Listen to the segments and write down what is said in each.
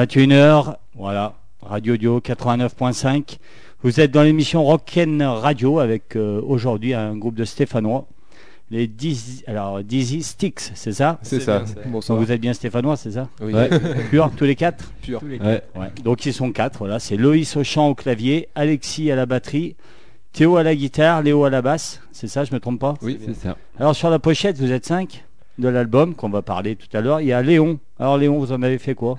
21h, voilà, Radio Dio 89.5. Vous êtes dans l'émission Rock'n Radio avec euh, aujourd'hui un groupe de Stéphanois. Les Dizzy, alors Dizzy Sticks, c'est ça? C'est ça. Donc vous êtes bien Stéphanois, c'est ça? Oui. Ouais. Pur, tous les quatre? Pur. Ouais. Ouais. Donc ils sont quatre, voilà. C'est Loïs au chant au clavier, Alexis à la batterie, Théo à la guitare, Léo à la basse. C'est ça, je me trompe pas? Oui. C'est ça. Alors sur la pochette, vous êtes cinq de l'album qu'on va parler tout à l'heure. Il y a Léon. Alors Léon, vous en avez fait quoi?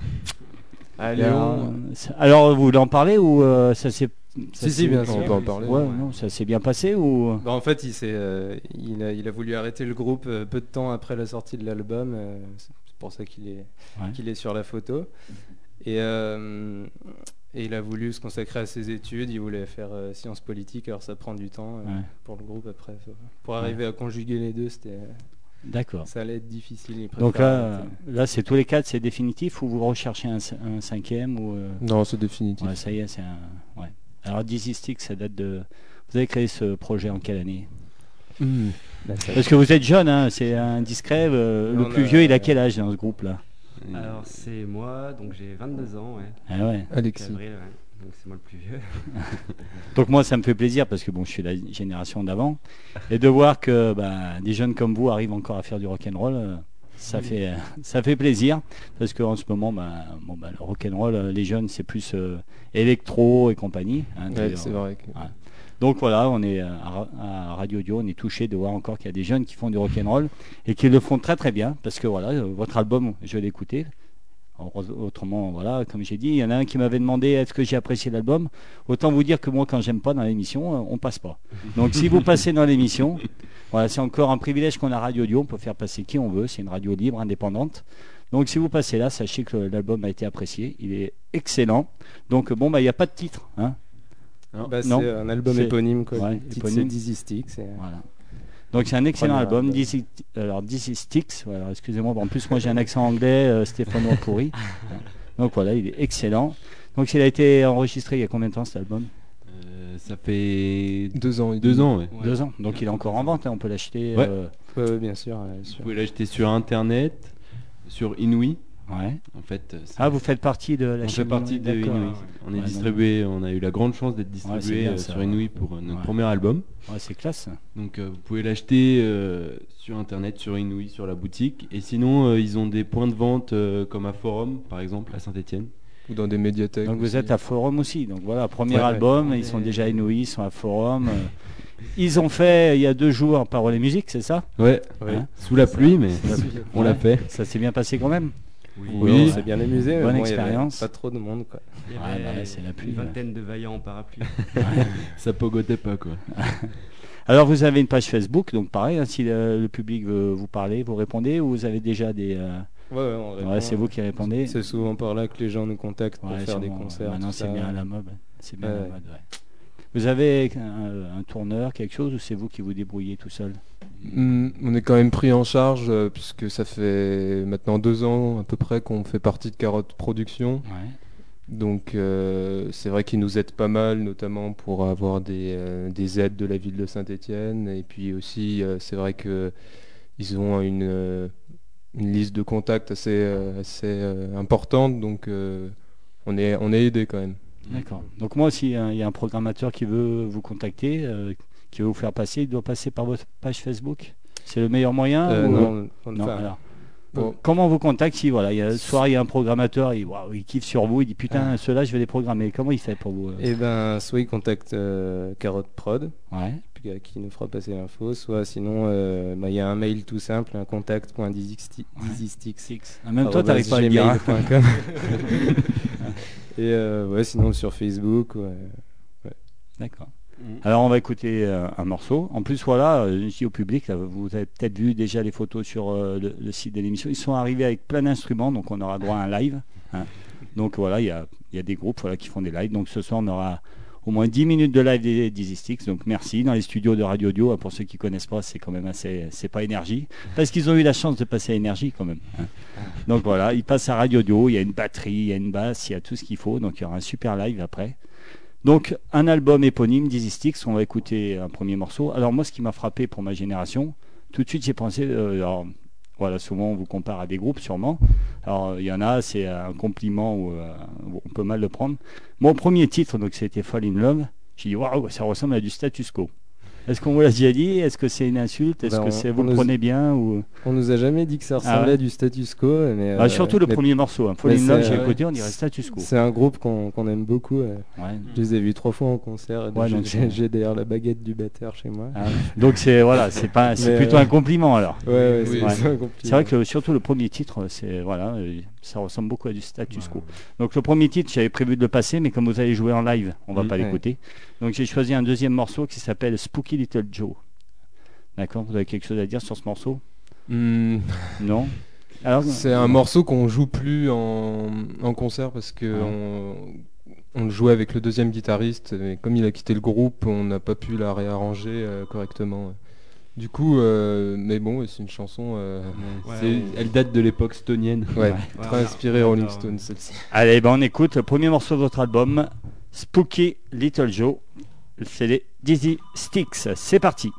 Allez, alors, alors, vous voulez en parler ou euh, ça s'est ça Si, si, s'est- bien on sûr. peut en parler. Ouais, non, ça s'est bien passé ou? Bah, en fait, il, s'est, euh, il, a, il a voulu arrêter le groupe euh, peu de temps après la sortie de l'album. euh, c'est pour ça qu'il est, Ouais. qu'il est sur la photo. Et, euh, et il a voulu se consacrer à ses études. Il voulait faire euh, sciences politiques. Alors ça prend du temps euh, Ouais. pour le groupe après. faut- Pour arriver à conjuguer les deux, c'était, D'accord. ça allait être difficile. Il Donc là, là c'est tous les quatre, c'est définitif ou vous recherchez un, cinquième ou euh, Non, c'est définitif. ouais, ça y est, c'est un. Ouais. Alors Dizzy Stick, ça date de. Vous avez créé ce projet en quelle année? Hmm. Parce que vous êtes jeune, hein, c'est indiscret. euh, le plus a- vieux, il a quel âge dans ce groupe-là? Alors c'est moi, donc j'ai 22 ans, ouais. Ah ouais. Alexis. Avril, ouais. Donc c'est moi le plus vieux. Donc moi, ça me fait plaisir parce que bon, je suis la génération d'avant et de voir que bah, des jeunes comme vous arrivent encore à faire du rock and roll, euh, ça fait euh, ça fait plaisir parce qu'en ce moment, bah, bon, bah, le rock and roll, euh, les jeunes, c'est plus euh, électro et compagnie. hein, Ouais, c'est vrai. que- Donc voilà, on est à, Ra- à Radio Audio, on est touché de voir encore qu'il y a des jeunes qui font du rock and roll et qui le font très très bien parce que voilà, votre album, je vais l'écouter. Autre- Autrement, voilà, comme j'ai dit, il y en a un qui m'avait demandé est-ce que j'ai apprécié l'album? Autant vous dire que moi, quand j'aime pas dans l'émission, euh, on passe pas. Donc si vous passez dans l'émission, voilà, c'est encore un privilège qu'on a Radio Audio. On peut faire passer qui on veut. C'est une radio libre, indépendante. Donc si vous passez là, sachez que l'album a été apprécié. Il est excellent. Donc bon, bah il n'y a pas de titre. Hein Bah, non. c'est un album éponyme. Quoi. ouais, éponyme. c'est Dizzy Stick. Voilà. Donc c'est un excellent album. album. Dizzy, alors Dizzy Sticks. Voilà, excusez-moi. En plus moi j'ai un accent anglais, euh, stéphanois pourri. Donc voilà, il est excellent. Donc il a été enregistré il y a combien de temps cet album? Euh, ça fait Deux ans. et deux ans. ouais. Ouais. Deux ans. Donc il est encore en vente. hein, on peut l'acheter. Ouais. euh, Ouais, ouais, bien sûr. ouais, Vous pouvez l'acheter sur internet, sur Inouï. Ouais. En fait, euh, Ah, vous faites partie de la on chaîne fait partie de. Inouï. On est Ouais, distribué, on a eu la grande chance d'être distribué bien, euh, sur ouais. Inouï pour euh, notre Ouais. premier album. Ouais, c'est classe. Donc euh, vous pouvez l'acheter euh, sur internet, sur Inouï, sur la boutique. Et sinon, euh, ils ont des points de vente euh, comme à Forum, par exemple, à Saint-Etienne. Ou dans des médiathèques. Donc vous aussi. êtes à Forum aussi. Donc voilà, premier Ouais, ouais. album. Ils sont déjà inouïs, ils sont à Forum. Ils ont fait il y a deux jours Parole et musique, c'est ça? Ouais, Oui. Hein sous la pluie, mais on l'a Ouais. fait. Ça s'est bien passé quand même. Oui, Oui. on s'est bien amusé. Bonne bon, expérience. Pas trop de monde. Quoi. il y Ouais, avait bah ouais, c'est la pluie, une ouais. vingtaine de vaillants en parapluie. Ça pogotait pas, quoi. Alors vous avez une page Facebook, donc pareil, hein, si le, le public veut vous parler, vous répondez ou vous avez déjà des... euh, Ouais, ouais, on répond. ouais, c'est vous qui répondez. C'est souvent par là que les gens nous contactent pour faire des concerts. Maintenant c'est bien à la mode. C'est bien à la mode, ouais. Vous avez un, un tourneur, quelque chose, ou c'est vous qui vous débrouillez tout seul? Hmm, on est quand même pris en charge euh, puisque ça fait maintenant deux ans à peu près qu'on fait partie de Carotte Productions. Ouais. Donc euh, c'est vrai qu'ils nous aident pas mal, notamment pour avoir des, euh, des aides de la ville de Saint-Étienne. Et puis aussi, euh, c'est vrai que ils ont une, une liste de contacts assez, assez importante, donc on est, on est aidé quand même. D'accord. Donc moi aussi, hein, il y a un programmateur qui veut vous contacter, euh, qui veut vous faire passer, il doit passer par votre page Facebook C'est le meilleur moyen Euh, ou- non, on- Non, enfin, alors. Bon. Comment on vous contacte si voilà, il y a, le soir il y a un programmateur, il, il kiffe sur vous, il dit putain, ceux-là je vais les programmer. Comment il fait pour vous euh Eh ben, soit ils contactent euh, Carotte Prod, Ouais. puis, qui nous fera passer l'info, soit sinon, euh, bah, il y a un mail tout simple, un contact.dizysticks. En même temps, t'arrives pas à le dire. Et euh, ouais, sinon sur Facebook. ouais. D'accord. Alors on va écouter euh, un morceau. En plus voilà, euh, je dis au public, là, vous avez peut-être vu déjà les photos sur euh, le, le site de l'émission. Ils sont arrivés avec plein d'instruments, donc on aura droit à un live. hein. Donc voilà, il y a, il y a des groupes voilà, qui font des lives. Donc ce soir on aura au moins 10 minutes de live des Dizzy Sticks. Donc merci dans les studios de Radio Audio. Pour ceux qui connaissent pas, c'est quand même assez, c'est pas énergie, parce qu'ils ont eu la chance de passer à énergie quand même. hein. Donc voilà, ils passent à Radio Audio. Il y a une batterie, il y a une basse, il y a tout ce qu'il faut. Donc il y aura un super live après. Donc un album éponyme, Dizzy Sticks, on va écouter un premier morceau. Alors moi ce qui m'a frappé pour ma génération, tout de suite j'ai pensé, euh, voilà souvent on vous compare à des groupes sûrement, Alors il y en a, c'est un compliment où euh, on peut mal le prendre. Mon premier titre, donc c'était Fall in Love. J'ai dit waouh, ça ressemble à du status quo. Est-ce qu'on vous l'a déjà dit? Est-ce que c'est une insulte? Est-ce Ben, que c'est vous le prenez bien ou? On nous a jamais dit que ça ressemblait Ah ouais? à du status quo. Mais, Ah, euh, Surtout le mais premier morceau. Hein. Fall mais in Love, j'ai ouais. écouté, on dirait status quo. C'est un groupe qu'on aime beaucoup. euh. Ouais. Je les ai vus trois fois en concert. Ouais, j'ai- d'ailleurs la baguette du batteur chez moi. Ah, donc c'est voilà, c'est pas, c'est plutôt euh, un compliment alors. Ouais, ouais, Oui, c'est ouais. c'est un compliment. C'est vrai que surtout le premier titre, c'est voilà, euh, ça ressemble beaucoup à du status quo. Donc le premier titre, j'avais prévu de le passer, mais comme vous allez jouer en live, on va Mhm. pas Ouais. l'écouter. Donc j'ai choisi un deuxième morceau qui s'appelle Spooky Little Joe. D'accord, vous avez quelque chose à dire sur ce morceau? Hmm, Non? C'est un morceau qu'on joue plus en, en concert parce que Ouais. on, on le jouait avec le deuxième guitariste et comme il a quitté le groupe, on n'a pas pu la réarranger euh, correctement. Du coup, euh, mais bon, c'est une chanson euh, Ouais, Elle date de l'époque stonienne. ouais, Ouais. très Ouais, inspirée Rolling on- Stones celle-ci. Allez, ben on écoute le premier morceau de votre album, Spooky Little Joe. C'est les Dizzy Sticks. C'est parti.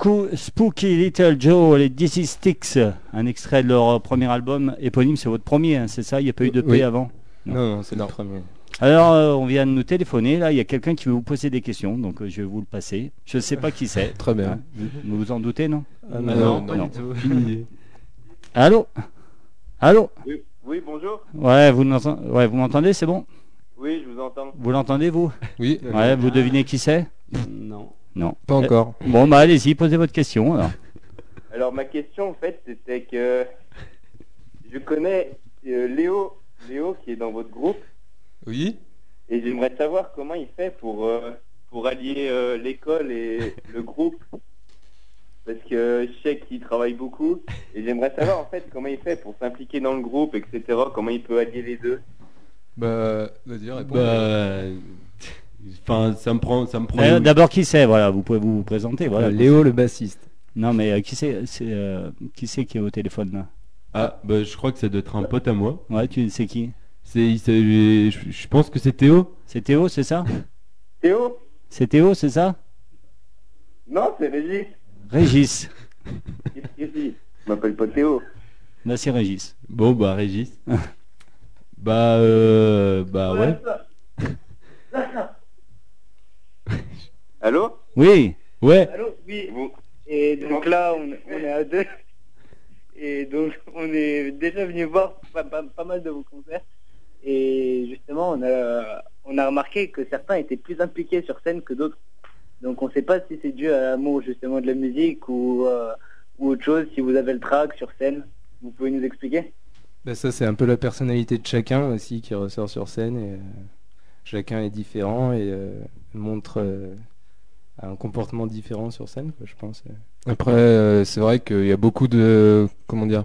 Spooky, Spooky Little Joe, les Dizzy Sticks, un extrait de leur premier album éponyme, c'est votre premier, hein, c'est ça Il n'y a pas eu de P Oui. avant? Non, non, c'est le Non. premier. Alors, euh, on vient de nous téléphoner. Là, il y a quelqu'un qui veut vous poser des questions, donc euh, je vais vous le passer. Je ne sais pas qui c'est. Très bien. Hein, vous, vous vous en doutez, non? Ah, Ah non, non, pas non. du tout. Allô? Allô? Oui, oui, bonjour. Ouais, vous m'entendez ouais, vous m'entendez, c'est bon? Oui, je vous entends. Vous l'entendez, vous? Oui, Ouais, vous devinez qui c'est? Non. Non. pas encore. Euh, Bon, bah allez-y, posez votre question. alors. Alors ma question en fait c'était que je connais euh, Léo, Léo qui est dans votre groupe Oui et j'aimerais savoir comment il fait pour euh, pour allier euh, l'école et le groupe parce que je sais qu'il travaille beaucoup et j'aimerais savoir en fait comment il fait pour s'impliquer dans le groupe etc comment il peut allier les deux? Bah, vas-y, réponds. Bah, enfin, ça me prend, ça me prend. Euh, D'abord, qui c'est? Voilà, vous pouvez vous présenter. Voilà. Euh, Léo le bassiste. Non, mais euh, qui c'est c'est, euh, Qui c'est qui est au téléphone là? Ah, bah, je crois que ça doit être un pote à moi. Ouais, tu sais qui? C'est, il s'est- je, je pense que c'est Théo. C'est Théo, c'est ça? Théo? C'est Théo, c'est ça? Non, c'est Régis. Régis. Qu'est-ce qu'il dit Je m'appelle pas Théo. Là, c'est Régis. Bon, bah, Régis. bah, euh, bah, ouais. Allô Oui. Ouais. Allô Oui. Vous Et donc là, on, on est à deux. Et donc, on est déjà venu voir pas, pas- pas mal de vos concerts. Et justement, on a, on a remarqué que certains étaient plus impliqués sur scène que d'autres. Donc, on ne sait pas si c'est dû à l'amour justement de la musique ou, euh, ou autre chose. Si vous avez le track sur scène, vous pouvez nous expliquer? Bah, ça, c'est un peu la personnalité de chacun aussi qui ressort sur scène. Et, euh, chacun est différent et euh, montre euh, un comportement différent sur scène, quoi, je pense. Après, euh, c'est vrai qu'il y a beaucoup de comment dire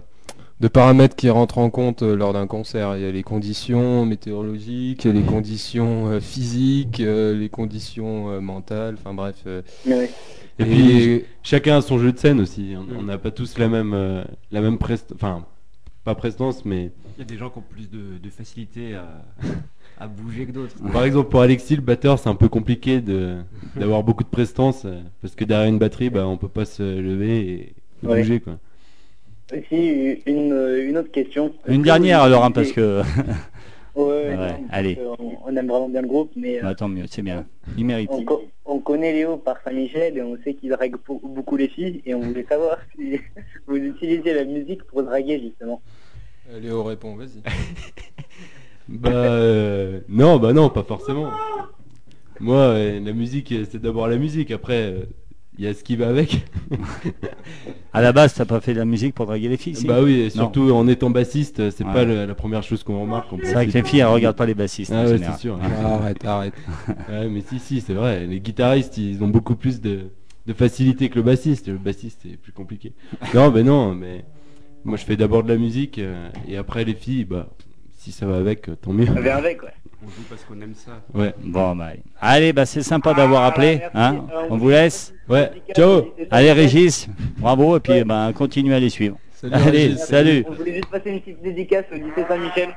de paramètres qui rentrent en compte euh, lors d'un concert. Il y a les conditions météorologiques, les conditions euh, physiques, euh, les conditions euh, mentales. Enfin bref. euh, Oui. Et puis, chacun a son jeu de scène aussi. On- n'a pas tous la même, euh, la même prest... enfin, pas prestance, mais Il y a des gens qui ont plus de, de facilité à, à bouger que d'autres. par exemple pour Alexis, le batteur, c'est un peu compliqué de d'avoir beaucoup de prestance euh, parce que derrière une batterie, bah, on peut pas se lever et Ouais. bouger quoi. Aussi, une, une autre question. Une dernière alors, hein, utilisez- parce que. Ouais, Ouais, non, parce allez. On, on aime vraiment bien le groupe, mais... euh, Bah, tant mieux, c'est bien. Il mérite. On, co- on connaît Léo par Saint-Michel et on sait qu'il drague beau- beaucoup les filles et on voulait savoir si vous utilisiez la musique pour draguer justement. euh, Léo répond, vas-y. Bah euh, non, bah non, pas forcément. Moi, euh, la musique, euh, c'est d'abord la musique. Après, il y a ce qui va avec. À la base, t'as pas fait de la musique pour draguer les filles si Bah oui, et Non. surtout en étant bassiste, c'est Ouais. pas le- la première chose qu'on remarque. C'est vrai que les filles, elles regardent pas les bassistes. en Ah ouais, général. c'est sûr. arrête, arrête. Ouais, mais si, si, c'est vrai. Les guitaristes, ils ont beaucoup plus de, de facilité que le bassiste. Le bassiste, c'est plus compliqué. Non, mais non, mais moi, je fais d'abord de la musique euh, et après les filles, bah, si ça va avec, euh, tant mieux. Ça vient avec, ouais. On joue parce qu'on aime ça. Ouais, Bon, bah, allez, bah, c'est sympa d'avoir Ah, appelé. Hein Euh, on vous laisse. ouais. Ciao. Allez. Régis, bravo, et puis bah, continuez à les suivre. Salut, Allez, Régis. salut. On voulait juste passer une petite dédicace au lycée Saint-Michel.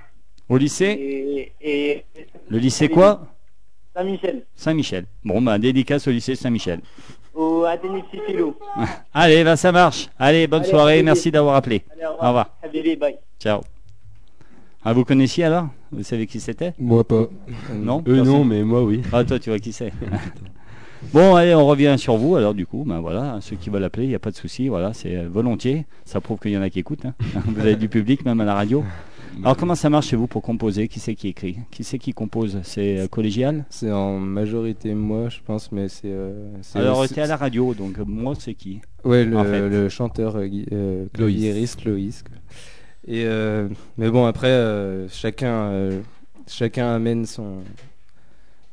Au lycée Et, et Le lycée quoi? Saint-Michel. Saint-Michel. Bon, bah, dédicace au lycée Saint-Michel. Au Athénée Philo. Allez, bah, ça marche. Allez, bonne Allez, soirée, merci d'avoir appelé. Allez, au Au revoir. Bye. Ciao. Ah, vous connaissiez alors? Vous savez qui c'était? Moi pas. Non? Eux, non, mais moi, oui. Ah, toi, tu vois qui c'est. bon, allez, on revient sur vous. Alors, du coup, ben voilà, ceux qui veulent appeler, il n'y a pas de souci. Voilà, c'est euh, volontiers. Ça prouve qu'il y en a qui écoutent. hein. Vous avez du public, même à la radio. Alors, comment ça marche chez vous pour composer? Qui c'est qui écrit? Qui c'est qui compose? C'est euh, collégial? C'est en majorité moi, je pense, mais c'est. euh, c'est Alors, es à la radio, donc euh, moi, c'est qui? Ouais, le, en fait. le chanteur euh, gui- euh, Loïs. claviériste Loïs. quoi. Et euh, mais bon après euh, chacun euh, chacun amène son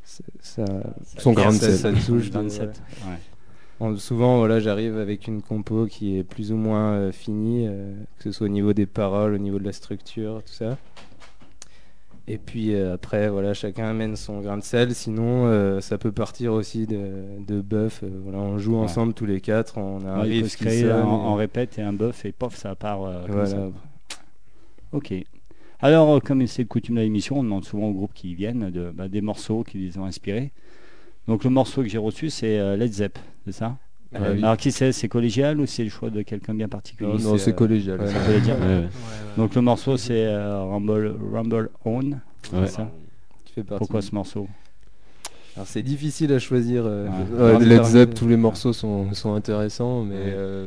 sa, sa- Son grain de sa- sel. sa touche de- 27. voilà. ouais. En- souvent voilà j'arrive avec une compo qui est plus ou moins euh, finie euh, que ce soit au niveau des paroles au niveau de la structure tout ça et puis euh, après voilà chacun amène son grain de sel sinon euh, ça peut partir aussi de, de buff euh, voilà on joue Ouais. ensemble tous les quatre on a un Ouais, il se créer répète et un bœuf et pof, ça part euh, comme voilà. ça. Ok. Alors, euh, comme c'est le coutume de l'émission, on demande souvent aux groupes qui viennent de, bah, des morceaux qui les ont inspirés. Donc, le morceau que j'ai reçu, c'est euh, Led Zepp, c'est ça? Ah oui. Alors, qui c'est? C'est collégial ou c'est le choix de quelqu'un bien particulier? Non, non, c'est, euh, collégial. ouais, ça. Ça veut dire Ouais, ouais. Donc, le morceau, c'est euh, Rumble, Rumble On. Ouais. c'est ça fais partie. Pourquoi ce morceau? Alors c'est difficile à choisir. euh, Ouais. Ouais, en Led Zepp, tous les morceaux sont, sont intéressants, mais Ouais. euh,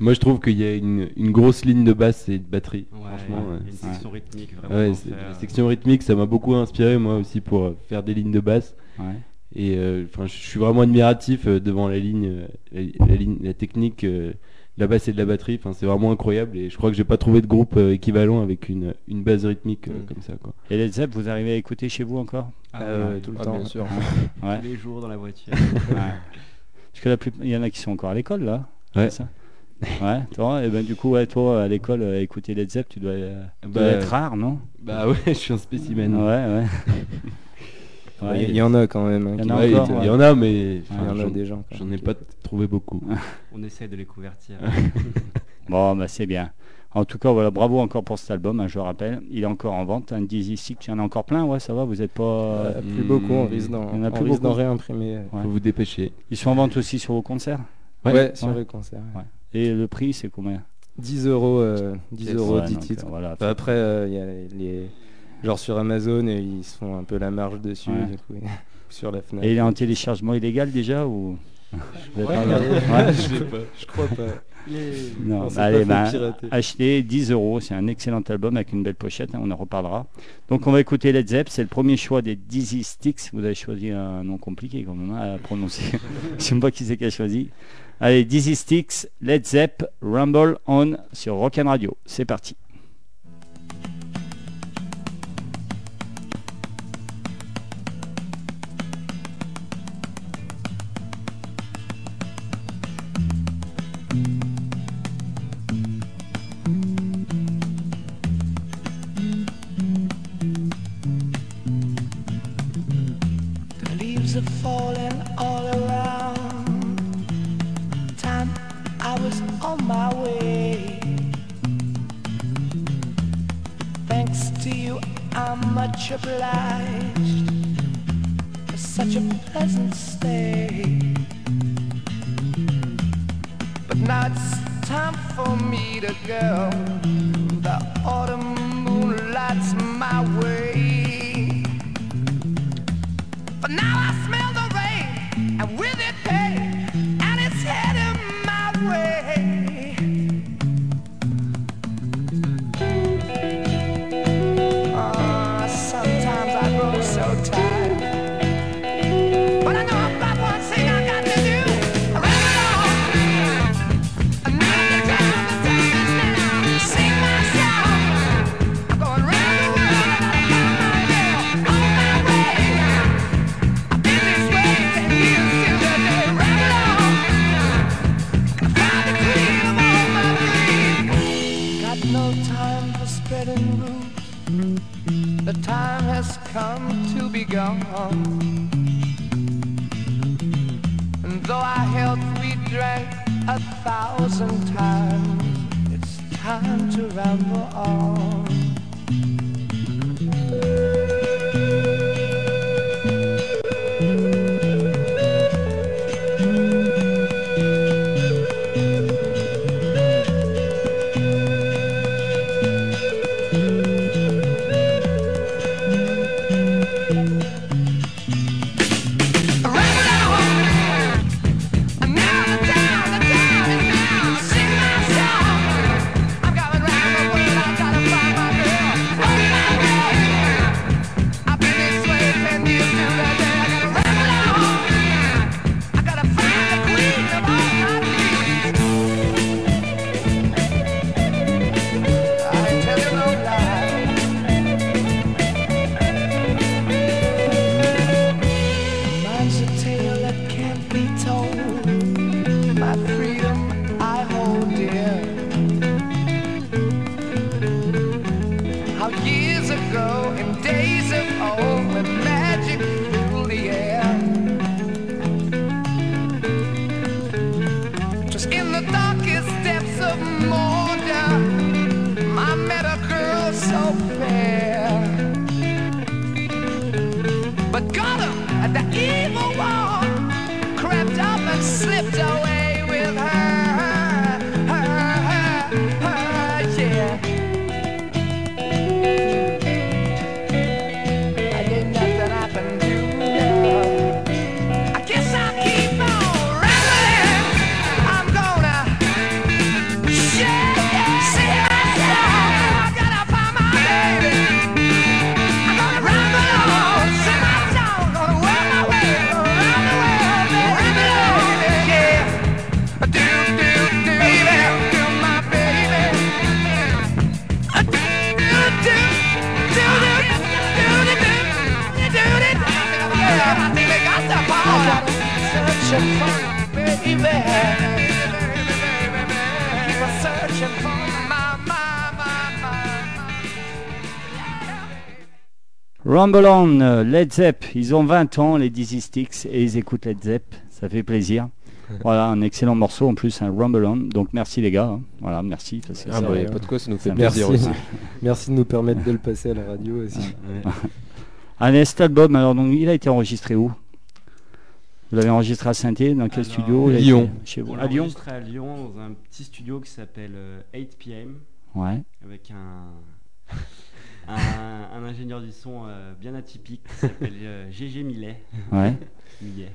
Moi, je trouve qu'il y a une, une grosse ligne de basse et de batterie. Ouais, franchement, ouais. une section rythmique vraiment. Ouais, d'en c'est- faire. la section rythmique, ça m'a beaucoup inspiré moi aussi pour euh, faire des lignes de basse. Ouais. Et euh, enfin, je suis vraiment admiratif euh, devant la ligne, euh, la, la ligne, la technique, euh, de la basse et de la batterie. Enfin, c'est vraiment incroyable. Et je crois que j'ai pas trouvé de groupe euh, équivalent avec une, une base rythmique euh, Mm. comme ça. Quoi. Et Led Zepp, vous arrivez à écouter chez vous encore? Ah, euh, ouais, tout le ah, temps. bien sûr. Ouais. tous les jours dans la voiture. Ouais. Parce que la plus... il y en a qui sont encore à l'école là. Ouais. c'est ça? Ouais, toi, et ben du coup, ouais, toi à l'école, euh, écouter Led Zepp, tu dois, euh, tu Bah, dois être rare, non? Bah ouais, je suis un spécimen. Ouais, ouais. Ouais, Il y, en a quand même. hein, Il y qui- en a Ouais, encore, il ouais. y en a, mais Il y en a j'en- des gens. quoi. j'en ai pas trouvé beaucoup. On essaie de les convertir. Bon, bah c'est bien. En tout cas, voilà, bravo encore pour cet album, hein, je rappelle. Il est encore en vente, un Dizzy Stick, il y en a encore plein, ouais, ça va, vous êtes pas... Euh, plus Hmm, beaucoup, on risque d'en il y en a on plus risque d'en beaucoup. réimprimer. Ouais. Faut vous dépêcher. Ils sont en vente aussi sur vos concerts? Ouais, Ouais, sur ouais. le concert. ouais. Et le prix, c'est combien 10 euros, euh, 10 euros, Ouais, 10 donc, titres. euh, voilà. Enfin, après, euh, il y a les. Genre sur Amazon, euh, ils se font un peu la marge dessus. Ouais. Du coup, sur la Fnac. Et il est en téléchargement illégal déjà ou avez Ouais, pas regardé ouais. Je, sais pas, je crois pas. Non, bah, allez, pas bah, achetez 10 euros, c'est un excellent album avec une belle pochette, hein, on en reparlera. Donc on va écouter Led Zepp, c'est le premier choix des Dizzy Sticks. Vous avez choisi un nom compliqué quand même hein, à prononcer. Je sais pas qui c'est qui a choisi. Allez, Dizzy Sticks, Led Zepp, Rumble On sur Rock'n Radio. C'est parti. Way. Thanks to you, I'm much obliged for such a pleasant stay. But now it's time for me to go. The autumn moon lights my way. Rumble On, euh, Led Zepp, ils ont 20 ans, les Dizzy Sticks, et ils écoutent Led Zepp, ça fait plaisir. Voilà, un excellent morceau en plus, un Rumble On. Donc merci les gars, hein. voilà, merci. parce que Ah ça- bah, pas de quoi, ça nous fait ça plaisir Merci. aussi. Merci de nous permettre de le passer à la radio aussi. Allez, cet album, alors donc, il a été enregistré où? Vous l'avez enregistré à saint dans quel Alors, studio? Lyon. été Chez vous On À Lyon? enregistré à Lyon dans un petit studio qui s'appelle euh, 8 PM Ouais. avec un, un, un ingénieur du son euh, bien atypique qui s'appelle euh, GG Millet. Ouais. Millet.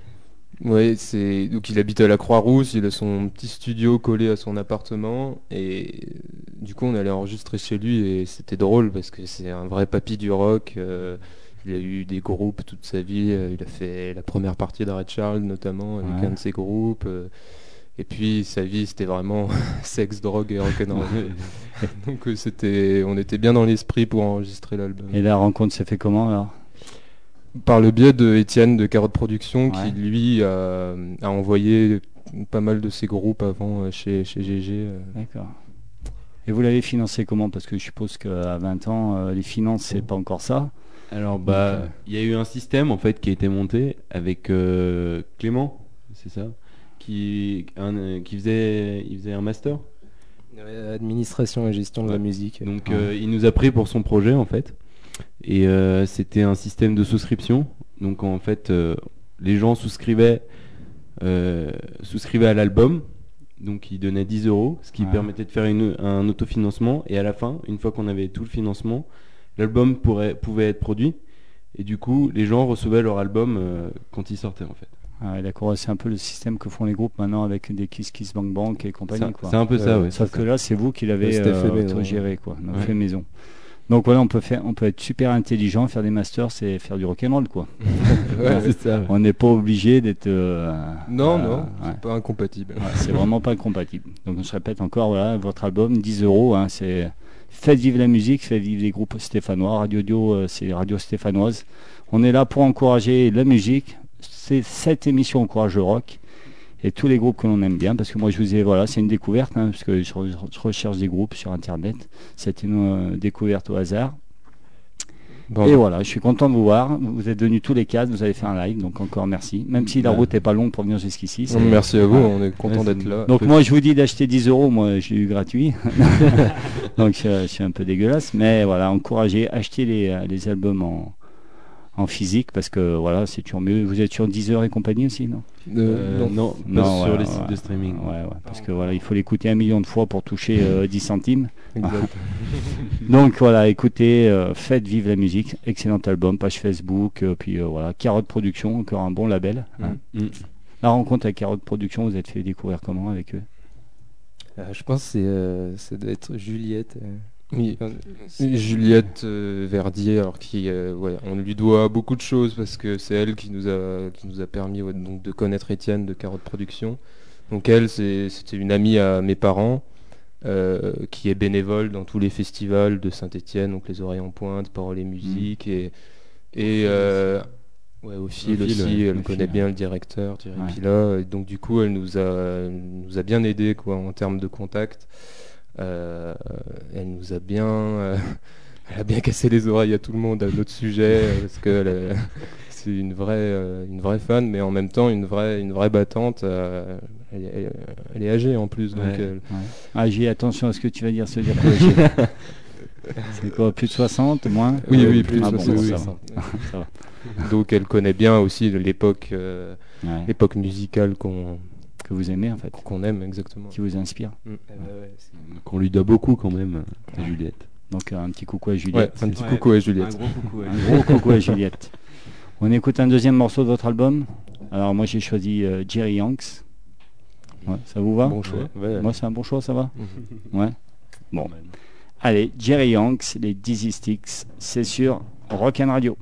Ouais, c'est donc il habite à la Croix-Rousse, il a son petit studio collé à son appartement et euh, du coup on allait enregistrer chez lui et c'était drôle parce que c'est un vrai papy du rock. euh, il a eu des groupes toute sa vie, euh, il a fait la première partie d'Arrêt Charles notamment avec Ouais. un de ses groupes. euh, et puis sa vie c'était vraiment sexe, drogue et rock'n'roll. donc euh, c'était, on était bien dans l'esprit pour enregistrer l'album. Et la rencontre s'est fait comment alors? Par le biais de Étienne de Carotte Production, Ouais. qui lui a, a envoyé pas mal de ses groupes avant euh, chez, chez GG. euh. D'accord. Et vous l'avez financé comment? Parce que je suppose qu'à 20 ans, les finances, c'est pas encore ça. Alors bah, euh, il y a eu un système en fait qui a été monté avec euh, Clément, c'est ça, qui un, euh, qui faisait il faisait un master. Ouais, Administration et gestion de la musique. Donc euh, il nous a pris pour son projet en fait. Et euh, c'était un système de souscription. Donc en fait, euh, les gens souscrivaient, euh, souscrivaient à l'album. Donc ils donnaient 10 euros, ce qui Ouais. permettait de faire une- un autofinancement. Et à la fin, une fois qu'on avait tout le financement, l'album pourrait, pouvait être produit. Et du coup, les gens recevaient leur album euh, quand il sortait en fait. Ah d'accord, c'est un peu le système que font les groupes maintenant avec des Kiss Kiss Bang Bang et compagnie. C'est un peu ça, Ouais, ouais. Sauf que là, c'est vous qui l'avez fait euh, autogéré, quoi, fait maison. Donc voilà, on peut faire, on peut être super intelligent, faire des masters, c'est faire du rock'n'roll, quoi. Ouais. c'est ça. ouais. On n'est pas obligé d'être. euh, Non, euh, non, ouais. c'est pas incompatible. C'est vraiment pas incompatible. Donc on se répète encore, voilà, votre album, 10 euros, hein, c'est faites vivre la musique, faites vivre les groupes stéphanois. Radio Dio, euh, c'est radio stéphanoise. On est là pour encourager la musique. C'est cette émission encourage le rock et tous les groupes que l'on aime bien. Parce que moi, je vous ai, voilà, c'est une découverte, hein, parce que je, re- je recherche des groupes sur Internet. C'était une euh, découverte au hasard. Bon, Et voilà, je suis content de vous voir. Vous êtes venus tous les quatre, vous avez fait un live, donc encore merci. Même si la Ouais. route n'est pas longue pour venir jusqu'ici. c'est- merci à vous, Ouais. on est content d'être c'est- là. donc moi je vous dis d'acheter 10 euros, moi je l'ai eu gratuit. Donc je, je suis un peu dégueulasse, mais voilà, encouragez, achetez les, euh, les albums en, en physique parce que voilà, c'est toujours mieux. Vous êtes sur 10 heures et compagnie aussi, non? Euh, non. non, pas Non, sur ouais, les ouais. sites de streaming. Ouais, ouais, parce que voilà, il faut l'écouter un million de fois pour toucher euh, 10 centimes. Exact. Donc voilà, écoutez, euh, faites vivre la musique. Excellent album, page Facebook, euh, puis euh, voilà, Carotte Production, encore un bon label. hein. Mm. La rencontre avec Carotte Production, vous êtes fait découvrir comment avec eux? Euh, je pense que c'est, euh, ça doit être Juliette. Oui. Juliette euh, Verdier, alors qui, euh, ouais, on lui doit beaucoup de choses parce que c'est elle qui nous a, qui nous a permis ouais, donc de connaître Étienne de Carotte Production. Donc elle, c'était une amie à mes parents euh, qui est bénévole dans tous les festivals de Saint-Étienne, donc les Oreilles en Pointe, Paroles et Musique et et ouais, au fil Au fil, aussi, elle connaît fil, bien le directeur Thierry et donc du coup elle nous a nous a bien aidé quoi en termes de contact. Euh, elle nous a bien, euh, elle a bien cassé les oreilles à tout le monde à notre sujet euh, parce que c'est une vraie, euh, une vraie fan, mais en même temps une vraie, une vraie battante. euh, elle, est- elle- elle est âgée en plus, donc Ouais. elle- Ah, j'ai attention à ce que tu vas dire, veut dire C'est quoi, plus de 60, moins oui, oui, plus plus Ah de bon, 60, ça va. Ça va. Donc elle connaît bien aussi l'époque, euh, Ouais. l'époque musicale qu'on Que vous aimez en fait, qu'on aime exactement. qui vous inspire. euh, ouais, c'est- Qu'on lui doit beaucoup quand même, à Juliette. Donc euh, un petit coucou à Ouais, Juliette. un petit Ouais. coucou à Un Juliette. gros coucou. ouais. Un gros coucou à Juliette. On écoute un deuxième morceau de votre album. Alors moi j'ai choisi euh, Jerry Yanks. Ouais, ça vous va? Bon choix. ouais. Moi c'est un bon choix, ça va? Mhm. Ouais. Bon. Allez, Jerry Yanks, les Dizzy Sticks, c'est sur Rock'n Radio.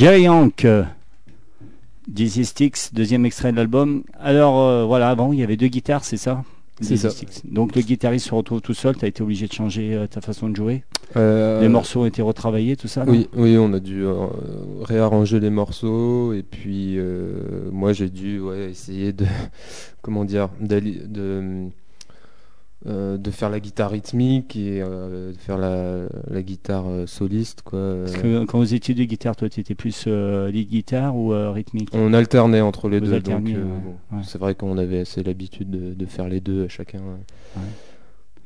Jerry Hank, euh, Dizzy Sticks, deuxième extrait de l'album. Alors euh, voilà, avant il y avait deux guitares, c'est ça? C'est Dizzy ça. Sticks. Donc le guitariste se retrouve tout seul, tu as été obligé de changer euh, ta façon de jouer. Euh, Les morceaux ont été retravaillés, tout ça Oui, oui, on a dû réarranger les morceaux et puis moi j'ai dû ouais, essayer de comment dire de euh, de faire la guitare rythmique et euh, de faire la, la guitare euh, soliste quoi. Parce que quand vous étiez de guitare, toi tu étais plus lead guitare ou rythmique? On alternait entre les Vous deux, donc ouais, bon, ouais. c'est vrai qu'on avait assez l'habitude de, de faire les deux à chacun. ouais.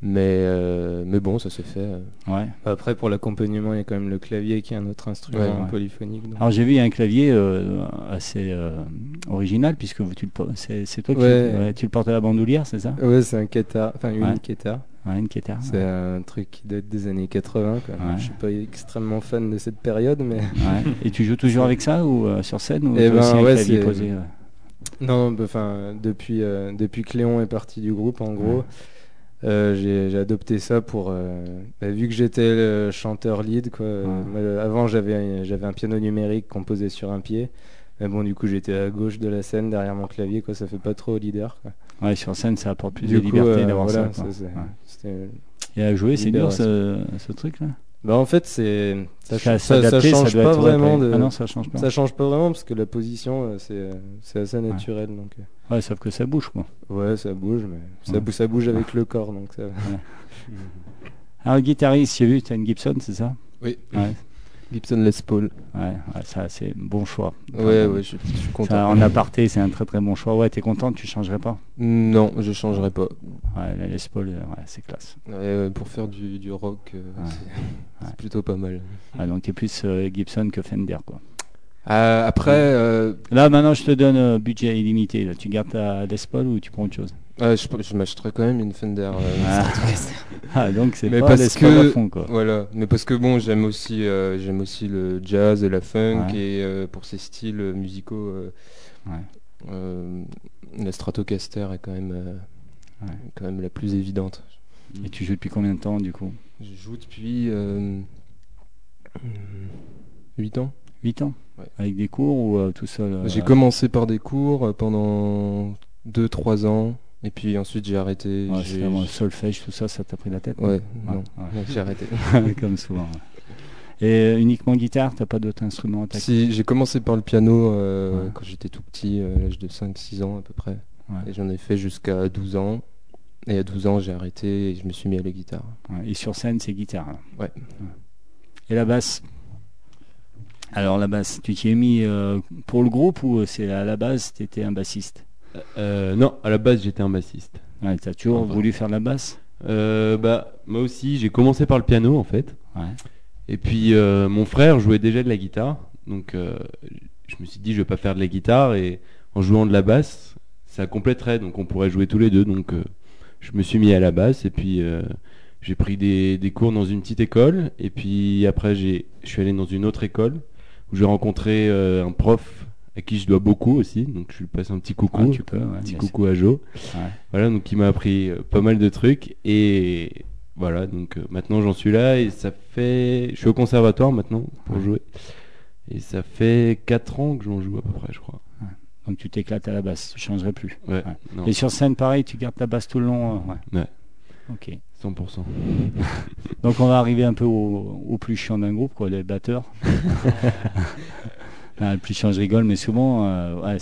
Mais, euh, mais bon, ça s'est fait. euh. Ouais. Après, pour l'accompagnement, il y a quand même le clavier qui est un autre instrument Ouais, ouais. polyphonique. donc- Alors j'ai vu il y a un clavier euh, assez euh, original puisque tu le c'est c'est toi qui tu le portes à la bandoulière, c'est ça? Ouais, c'est un Keta, enfin une Ouais. Keta. Ouais, une. C'est un truc qui date des années 80. Quoi. Ouais. Je suis pas extrêmement fan de cette période, mais. Ouais. Et tu joues toujours avec ça ou euh, sur scène ou Eh t'as aussi ben, un ouais, clavier c'est- posé ouais? Non, bah, enfin, depuis, euh, depuis que Léon est parti du groupe, en gros, euh, j'ai adopté ça pour. euh, bah, vu que j'étais le chanteur lead, quoi. euh, avant, j'avais j'avais un piano numérique qu'on posait sur un pied. Mais bon, du coup, j'étais à gauche de la scène, derrière mon clavier, quoi. Ça fait pas trop leader, quoi. Ouais, sur scène, ça apporte plus Du de coup, liberté d'avoir voilà, ça. Ouais. Et à jouer, c'est dur ce truc-là? Bah en fait c'est ça, Ça- ça, ça ça change pas vraiment ouais. de Ah non, ça change pas. ça change pas vraiment parce que la position euh, c'est euh, c'est assez naturel donc euh, Ouais, sauf que ça bouge quoi. ouais ça bouge mais ça, Ouais. bouge, ça bouge avec le corps donc ça va. Alors, guitariste, j'ai vu, tu as une Gibson, c'est ça? Oui. Ouais. Gibson Les Paul. Ouais, ouais, ça c'est un bon choix. Ouais, ouais, je suis- je suis content. Ça, en aparté, c'est un très très bon choix. Ouais, t'es content, tu changerais pas? Non, je changerai pas. Ouais, la Les Paul, euh, ouais, c'est classe. Ouais, pour faire du, du rock, euh, c'est plutôt pas mal. Ah, donc t'es plus euh, Gibson que Fender quoi. Euh, après, euh, Là maintenant je te donne budget illimité. Là. Tu gardes ta Les Paul ou tu prends autre chose? Euh, je, je m'achèterais quand même une Fender. euh, Ah. Ah, donc c'est pas parce que à fond, quoi. voilà, mais parce que bon, j'aime aussi, euh, j'aime aussi le jazz et la funk Ouais. et euh, pour ces styles musicaux, la Stratocaster est quand même, quand même la plus évidente. Et tu joues depuis combien de temps du coup? Je joue depuis euh, 8 ans. 8 ans? Ouais. Avec des cours ou euh, tout seul euh, J'ai commencé par des cours pendant 2-3 ans. Et puis ensuite j'ai arrêté. Ouais, j'ai- c'est vraiment le solfège, tout ça, ça t'a pris la tête Ouais, non j'ai arrêté. Comme souvent. Et uniquement guitare, t'as pas d'autres instruments Si, j'ai commencé par le piano euh, quand j'étais tout petit, euh, à l'âge de 5-6 ans à peu près. Et j'en ai fait jusqu'à 12 ans. Et à 12 ans, j'ai arrêté et je me suis mis à la guitare. Et sur scène, c'est guitare. Ouais. Et la basse? Alors la basse, tu t'y es mis euh, pour le groupe ou c'est à la base, t'étais un bassiste? Euh, non, à la base j'étais un bassiste. Ouais, t'as toujours voulu faire de la basse? Euh, bah moi aussi, j'ai commencé par le piano en fait. Ouais. Et puis euh, mon frère jouait déjà de la guitare, donc euh, je me suis dit je vais pas faire de la guitare et en jouant de la basse, ça compléterait, donc on pourrait jouer tous les deux. Donc euh, je me suis mis à la basse et puis euh, j'ai pris des, des cours dans une petite école et puis après j'ai, je suis allé dans une autre école où j'ai rencontré euh, un prof à qui je dois beaucoup aussi, donc je lui passe un petit coucou, Ah, tu peux, ouais, un petit coucou à Joe. Ouais. Voilà, donc il m'a appris euh, pas mal de trucs et voilà, donc euh, maintenant j'en suis là et ça fait, je suis au conservatoire maintenant pour jouer et ça fait 4 ans que j'en joue à peu près, je crois. Donc tu t'éclates à la basse, tu changerais plus. Ouais, Et sur scène, pareil, tu gardes ta basse tout le long euh, ouais. Ouais. Ok. 100%. Donc on va arriver un peu au, au plus chiant d'un groupe, quoi, les batteurs. Le plus chiant, je rigole, mais souvent, euh, ouais,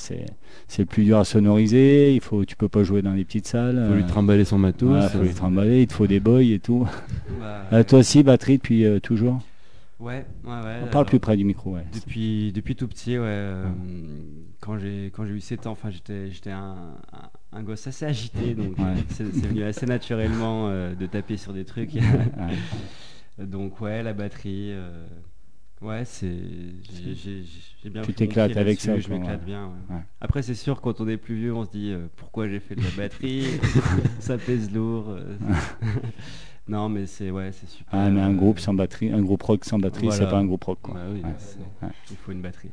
c'est plus dur à sonoriser. Il faut, tu peux pas jouer dans les petites salles. Faut lui trimballer son matos. ouais, faut lui trimballer, il te faut des boys et tout. Bah, Euh, toi aussi, batterie depuis euh, toujours? ouais, ouais, ouais. On parle euh, plus près du micro, ouais. Depuis, depuis tout petit, ouais. euh, quand j'ai quand j'ai eu 7 ans, enfin j'étais j'étais un, un, un gosse assez agité, donc Ouais. c'est c'est venu assez naturellement euh, de taper sur des trucs. Ouais. donc ouais, la batterie, euh, ouais, c'est j'ai- bien. Tu t'éclates avec ça, Je m'éclate ouais. bien. ouais. Ouais. Après c'est sûr, quand on est plus vieux, on se dit euh, pourquoi j'ai fait de la batterie, ça pèse lourd. euh. non, mais c'est ouais, c'est super. Ah, mais un euh, groupe sans batterie, un groupe rock sans batterie, c'est pas un groupe rock. Quoi. Bah oui, il faut une batterie.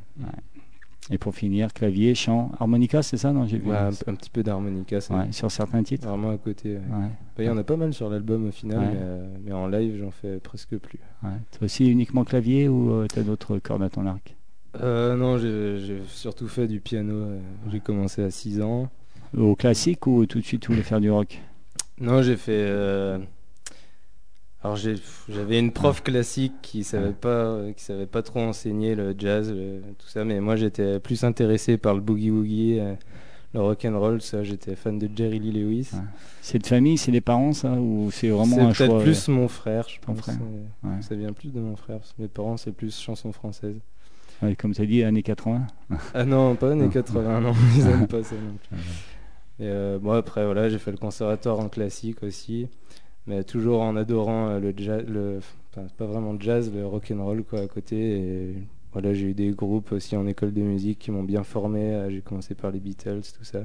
Et pour finir, clavier, chant, harmonica, c'est ça, non J'ai vu. Ouais, un, un petit peu d'harmonica, Ouais, sur certains titres. vraiment à côté. Bah, Il y en a pas mal sur l'album au final, mais, euh, mais en live, j'en fais presque plus. Toi aussi uniquement clavier ou euh, t'as d'autres cordes à ton arc? Euh, non, j'ai j'ai surtout fait du piano. euh, J'ai commencé à 6 ans. Au classique ou tout de suite tu voulais faire du rock? Non, j'ai fait. Euh, Alors j'avais une prof classique qui savait pas, qui savait pas trop enseigner le jazz, le- tout ça, mais moi j'étais plus intéressé par le boogie woogie, euh, le rock and roll. Ça, j'étais fan de Jerry Lee Lewis. Ouais. C'est de famille, c'est des parents ça ou c'est vraiment un C'est choix peut-être plus mon frère, je pense. frère. euh, Ouais. Ça vient plus de mon frère. parce que mes parents, c'est plus chanson française. euh, ouais, Comme tu as dit, années 80 Ah non, pas années Non. 80, non, ils aiment pas ça non plus. Et euh, bon, après, voilà, j'ai fait le conservatoire en classique aussi, mais toujours en adorant euh, le jazz, le, enfin, pas vraiment le jazz, le rock and roll quoi à côté. Et voilà, j'ai eu des groupes aussi en école de musique qui m'ont bien formé. Euh, J'ai commencé par les Beatles, tout ça.